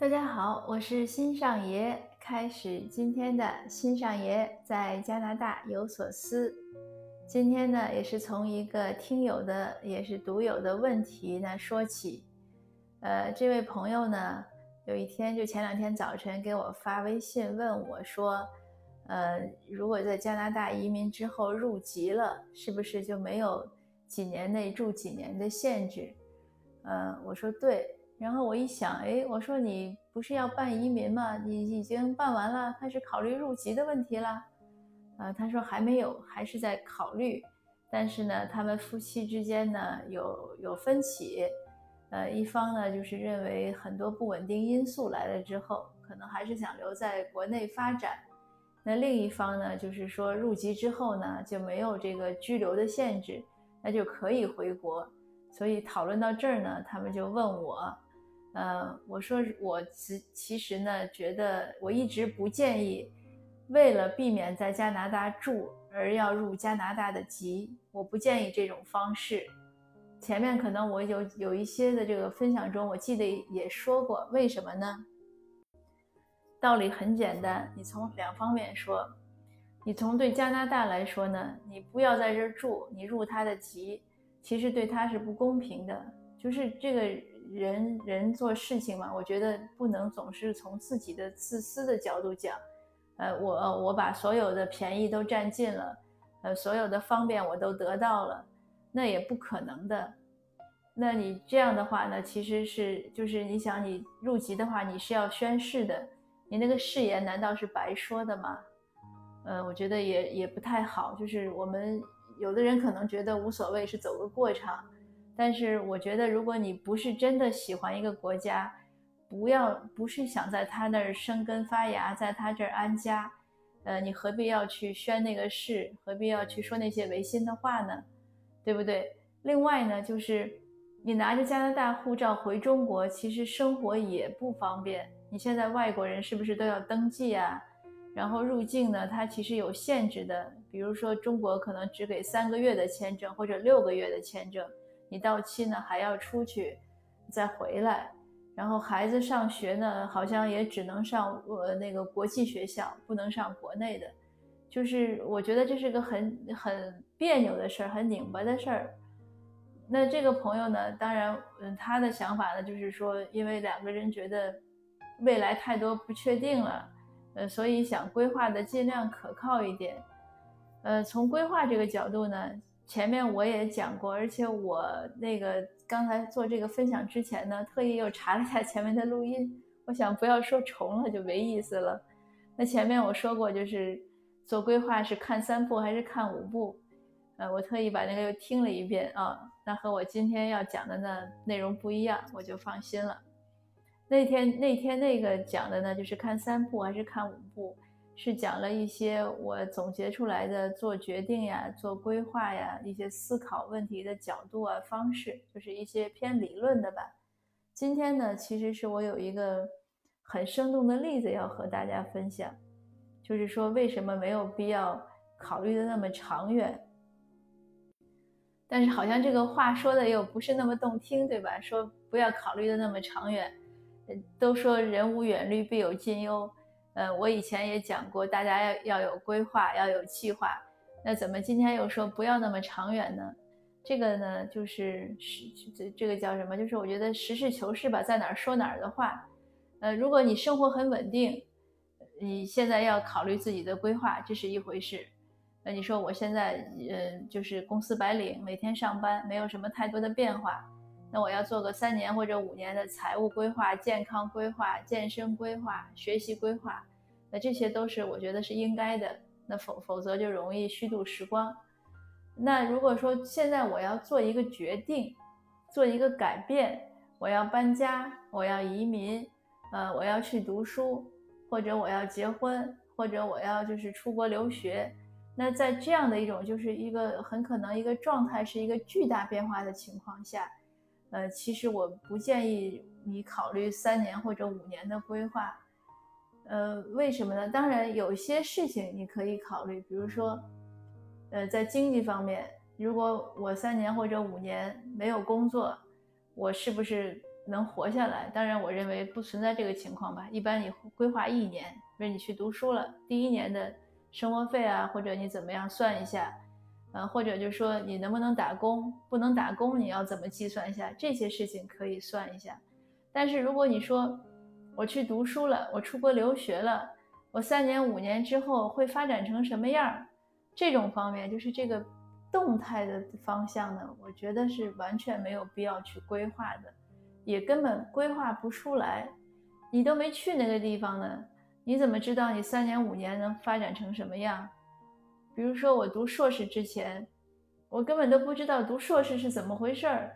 大家好，我是新上爷，开始今天的新上爷在加拿大有所思。今天呢，也是从一个听友的，也是独有的问题呢说起。呃，这位朋友呢，有一天就前两天早晨给我发微信问我说，呃，如果在加拿大移民之后入籍了，是不是就没有几年内住几年的限制？呃，我说对。然后我一想，哎，我说你不是要办移民吗？你已经办完了，开始考虑入籍的问题了。呃，他说还没有，还是在考虑。但是呢，他们夫妻之间呢有有分歧。呃，一方呢就是认为很多不稳定因素来了之后，可能还是想留在国内发展。那另一方呢就是说入籍之后呢就没有这个居留的限制，那就可以回国。所以讨论到这儿呢，他们就问我。呃，我说我其其实呢，觉得我一直不建议，为了避免在加拿大住而要入加拿大的籍，我不建议这种方式。前面可能我有有一些的这个分享中，我记得也说过，为什么呢？道理很简单，你从两方面说，你从对加拿大来说呢，你不要在这儿住，你入他的籍，其实对他是不公平的，就是这个。人人做事情嘛，我觉得不能总是从自己的自私的角度讲，呃，我我把所有的便宜都占尽了，呃，所有的方便我都得到了，那也不可能的。那你这样的话呢，其实是就是你想你入籍的话，你是要宣誓的，你那个誓言难道是白说的吗？呃，我觉得也也不太好。就是我们有的人可能觉得无所谓，是走个过场。但是我觉得，如果你不是真的喜欢一个国家，不要不是想在他那儿生根发芽，在他这儿安家，呃，你何必要去宣那个誓？何必要去说那些违心的话呢？对不对？另外呢，就是你拿着加拿大护照回中国，其实生活也不方便。你现在外国人是不是都要登记啊？然后入境呢，它其实有限制的，比如说中国可能只给三个月的签证或者六个月的签证。你到期呢还要出去，再回来，然后孩子上学呢，好像也只能上呃那个国际学校，不能上国内的，就是我觉得这是个很很别扭的事儿，很拧巴的事儿。那这个朋友呢，当然，嗯，他的想法呢，就是说，因为两个人觉得未来太多不确定了，呃，所以想规划的尽量可靠一点。呃，从规划这个角度呢。前面我也讲过，而且我那个刚才做这个分享之前呢，特意又查了一下前面的录音，我想不要说重了就没意思了。那前面我说过，就是做规划是看三步还是看五步？呃，我特意把那个又听了一遍啊，那和我今天要讲的呢内容不一样，我就放心了。那天那天那个讲的呢，就是看三步还是看五步？是讲了一些我总结出来的做决定呀、做规划呀、一些思考问题的角度啊、方式，就是一些偏理论的吧。今天呢，其实是我有一个很生动的例子要和大家分享，就是说为什么没有必要考虑的那么长远。但是好像这个话说的又不是那么动听，对吧？说不要考虑的那么长远，都说人无远虑，必有近忧。呃，我以前也讲过，大家要要有规划，要有计划。那怎么今天又说不要那么长远呢？这个呢，就是实这这个叫什么？就是我觉得实事求是吧，在哪儿说哪儿的话。呃，如果你生活很稳定，你现在要考虑自己的规划，这是一回事。那你说我现在呃就是公司白领，每天上班，没有什么太多的变化。那我要做个三年或者五年的财务规划、健康规划、健身规划、学习规划，那这些都是我觉得是应该的。那否否则就容易虚度时光。那如果说现在我要做一个决定，做一个改变，我要搬家，我要移民，呃，我要去读书，或者我要结婚，或者我要就是出国留学，那在这样的一种就是一个很可能一个状态是一个巨大变化的情况下。呃，其实我不建议你考虑三年或者五年的规划，呃，为什么呢？当然，有些事情你可以考虑，比如说，呃，在经济方面，如果我三年或者五年没有工作，我是不是能活下来。当然，我认为不存在这个情况吧。一般你规划一年，比如你去读书了，第一年的生活费啊，或者你怎么样算一下，呃，或者就是说你能不能打工，不能打工你要怎么计算一下，这些事情可以算一下。但是如果你说我去读书了，我出国留学了，我三年五年之后会发展成什么样？这种方面就是这个。动态的方向呢，我觉得是完全没有必要去规划的，也根本规划不出来。你都没去那个地方呢，你怎么知道你三年五年能发展成什么样？比如说我读硕士之前，我根本都不知道读硕士是怎么回事儿。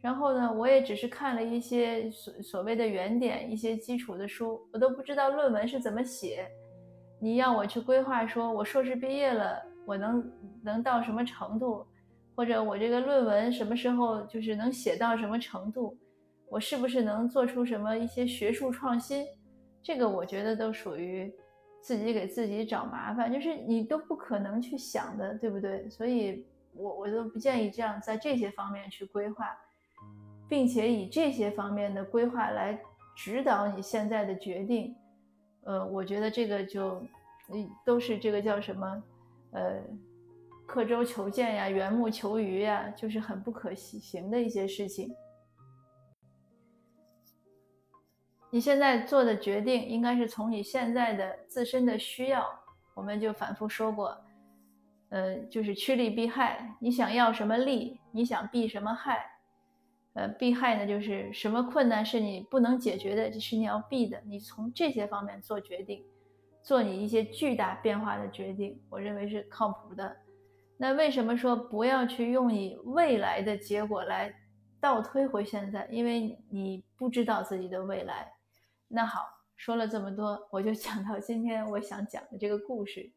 然后呢，我也只是看了一些所所谓的原点，一些基础的书，我都不知道论文是怎么写。你要我去规划，说我硕士毕业了。我能能到什么程度，或者我这个论文什么时候就是能写到什么程度，我是不是能做出什么一些学术创新？这个我觉得都属于自己给自己找麻烦，就是你都不可能去想的，对不对？所以，我我都不建议这样在这些方面去规划，并且以这些方面的规划来指导你现在的决定。呃，我觉得这个就，都是这个叫什么？呃，刻舟求剑呀，缘木求鱼呀，就是很不可行的一些事情。你现在做的决定，应该是从你现在的自身的需要。我们就反复说过，呃，就是趋利避害。你想要什么利，你想避什么害。呃，避害呢，就是什么困难是你不能解决的，是你要避的。你从这些方面做决定。做你一些巨大变化的决定，我认为是靠谱的。那为什么说不要去用你未来的结果来倒推回现在？因为你不知道自己的未来。那好，说了这么多，我就讲到今天我想讲的这个故事。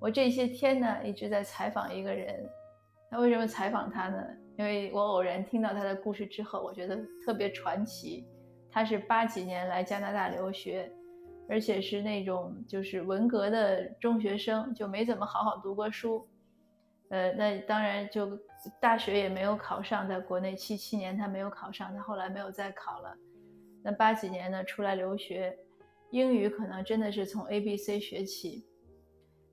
我这些天呢一直在采访一个人，那为什么采访他呢？因为我偶然听到他的故事之后，我觉得特别传奇。他是八几年来加拿大留学。而且是那种就是文革的中学生，就没怎么好好读过书，呃，那当然就大学也没有考上，在国内七七年他没有考上，他后来没有再考了。那八几年呢出来留学，英语可能真的是从 A B C 学起，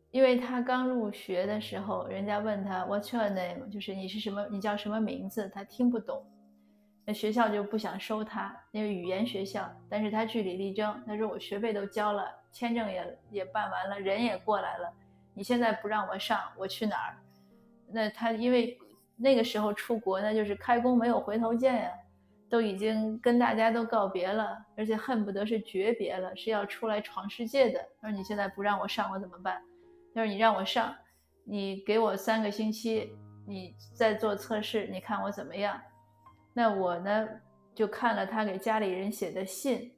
因为他刚入学的时候，人家问他 What's your name？就是你是什么，你叫什么名字？他听不懂。那学校就不想收他，那个语言学校。但是他据理力争，他说我学费都交了，签证也也办完了，人也过来了，你现在不让我上，我去哪儿？那他因为那个时候出国，那就是开弓没有回头箭呀，都已经跟大家都告别了，而且恨不得是诀别了，是要出来闯世界的。他说你现在不让我上，我怎么办？他说你让我上，你给我三个星期，你再做测试，你看我怎么样？那我呢，就看了他给家里人写的信，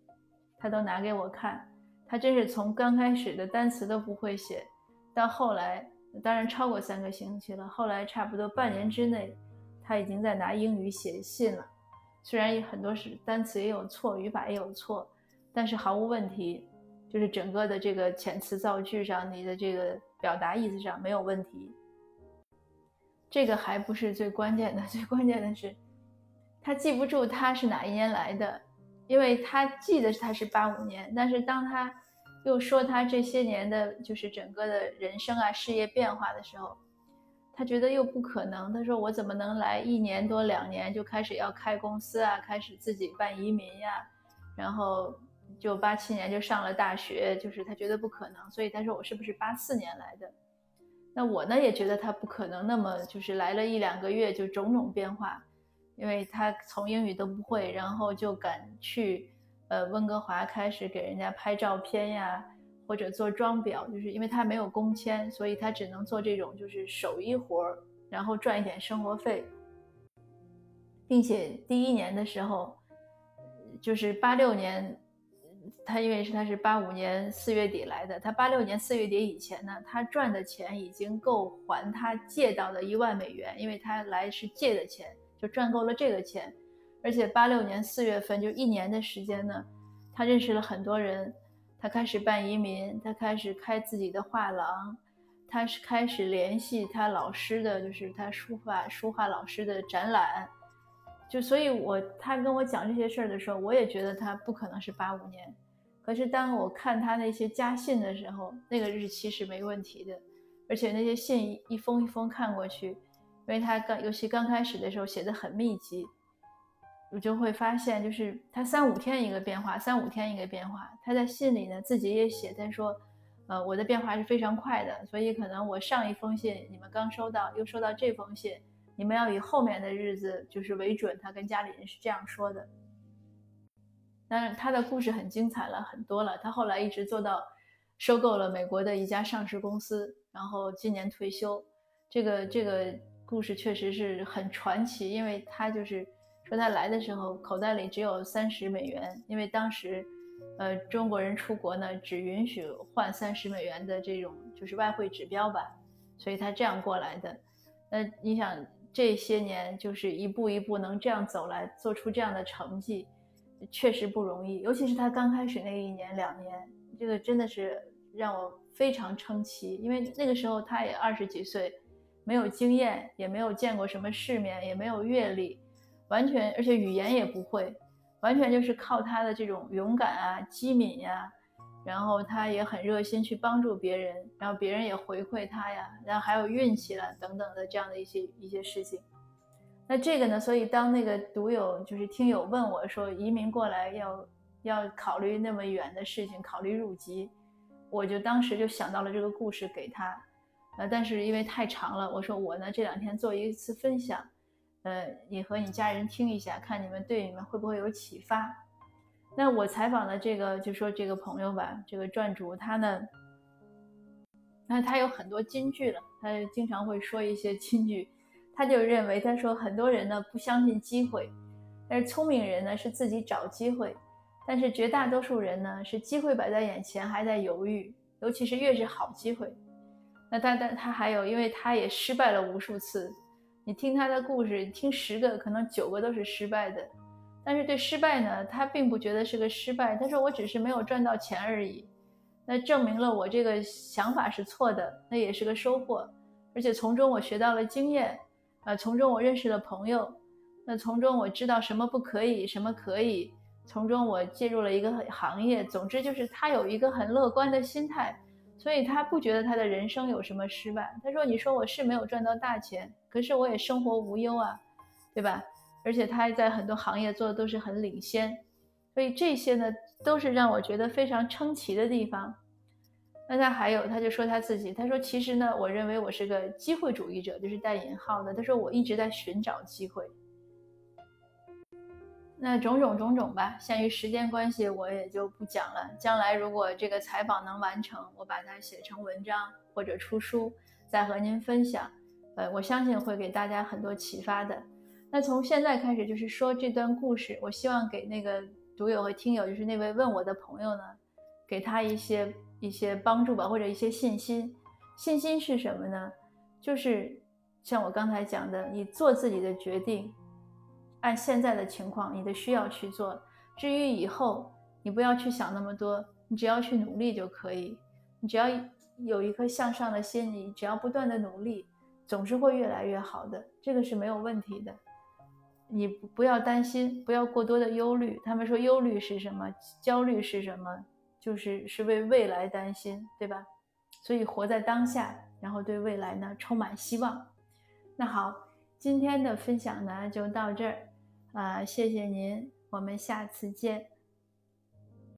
他都拿给我看。他真是从刚开始的单词都不会写，到后来，当然超过三个星期了。后来差不多半年之内，他已经在拿英语写信了。虽然很多是单词也有错，语法也有错，但是毫无问题，就是整个的这个遣词造句上，你的这个表达意思上没有问题。这个还不是最关键的，最关键的是。他记不住他是哪一年来的，因为他记得他是八五年，但是当他又说他这些年的就是整个的人生啊事业变化的时候，他觉得又不可能。他说我怎么能来一年多两年就开始要开公司啊，开始自己办移民呀，然后就八七年就上了大学，就是他觉得不可能，所以他说我是不是八四年来的？那我呢也觉得他不可能那么就是来了一两个月就种种变化。因为他从英语都不会，然后就敢去，呃，温哥华开始给人家拍照片呀，或者做装裱，就是因为他没有工签，所以他只能做这种就是手艺活儿，然后赚一点生活费，并且第一年的时候，就是八六年，他因为是他是八五年四月底来的，他八六年四月底以前呢，他赚的钱已经够还他借到的一万美元，因为他来是借的钱。就赚够了这个钱，而且八六年四月份就一年的时间呢，他认识了很多人，他开始办移民，他开始开自己的画廊，他是开始联系他老师的，就是他书法书画老师的展览，就所以，我他跟我讲这些事儿的时候，我也觉得他不可能是八五年。可是当我看他那些家信的时候，那个日期是没问题的，而且那些信一封一封看过去，因为他刚尤其刚开始的时候写的很密集，我就会发现，就是他三五天一个变化，三五天一个变化。他在信里呢自己也写，他说，呃，我的变化是非常快的，所以可能我上一封信你们刚收到，又收到这封信，你们要以后面的日子就是为准。他跟家里人是这样说的。当然，他的故事很精彩了，很多了。他后来一直做到收购了美国的一家上市公司，然后今年退休。这个这个故事确实是很传奇，因为他就是说他来的时候口袋里只有三十美元，因为当时，呃，中国人出国呢只允许换三十美元的这种就是外汇指标吧，所以他这样过来的。那你想这些年就是一步一步能这样走来，做出这样的成绩。确实不容易，尤其是他刚开始那一年两年，这个真的是让我非常称奇。因为那个时候他也二十几岁，没有经验，也没有见过什么世面，也没有阅历，完全而且语言也不会，完全就是靠他的这种勇敢啊、机敏呀，然后他也很热心去帮助别人，然后别人也回馈他呀，然后还有运气了等等的这样的一些一些事情。那这个呢？所以当那个读友就是听友问我说移民过来要要考虑那么远的事情，考虑入籍，我就当时就想到了这个故事给他。呃，但是因为太长了，我说我呢这两天做一次分享，呃，你和你家人听一下，看你们对你们会不会有启发。那我采访的这个就说这个朋友吧，这个撰主他呢，那他有很多金句了，他经常会说一些金句。他就认为，他说很多人呢不相信机会，但是聪明人呢是自己找机会，但是绝大多数人呢是机会摆在眼前还在犹豫，尤其是越是好机会。那但但他还有，因为他也失败了无数次，你听他的故事，听十个可能九个都是失败的，但是对失败呢，他并不觉得是个失败，他说我只是没有赚到钱而已，那证明了我这个想法是错的，那也是个收获，而且从中我学到了经验。呃，从中我认识了朋友，那从中我知道什么不可以，什么可以，从中我介入了一个行业。总之就是他有一个很乐观的心态，所以他不觉得他的人生有什么失败。他说：“你说我是没有赚到大钱，可是我也生活无忧啊，对吧？而且他还在很多行业做的都是很领先，所以这些呢都是让我觉得非常称奇的地方。”那他还有，他就说他自己，他说其实呢，我认为我是个机会主义者，就是带引号的。他说我一直在寻找机会。那种种种种吧，限于时间关系，我也就不讲了。将来如果这个采访能完成，我把它写成文章或者出书，再和您分享。呃，我相信会给大家很多启发的。那从现在开始就是说这段故事，我希望给那个读友和听友，就是那位问我的朋友呢，给他一些。一些帮助吧，或者一些信心。信心是什么呢？就是像我刚才讲的，你做自己的决定，按现在的情况，你的需要去做。至于以后，你不要去想那么多，你只要去努力就可以。你只要有一颗向上的心，你只要不断的努力，总是会越来越好的，这个是没有问题的。你不要担心，不要过多的忧虑。他们说忧虑是什么？焦虑是什么？就是是为未来担心，对吧？所以活在当下，然后对未来呢充满希望。那好，今天的分享呢就到这儿，啊，谢谢您，我们下次见。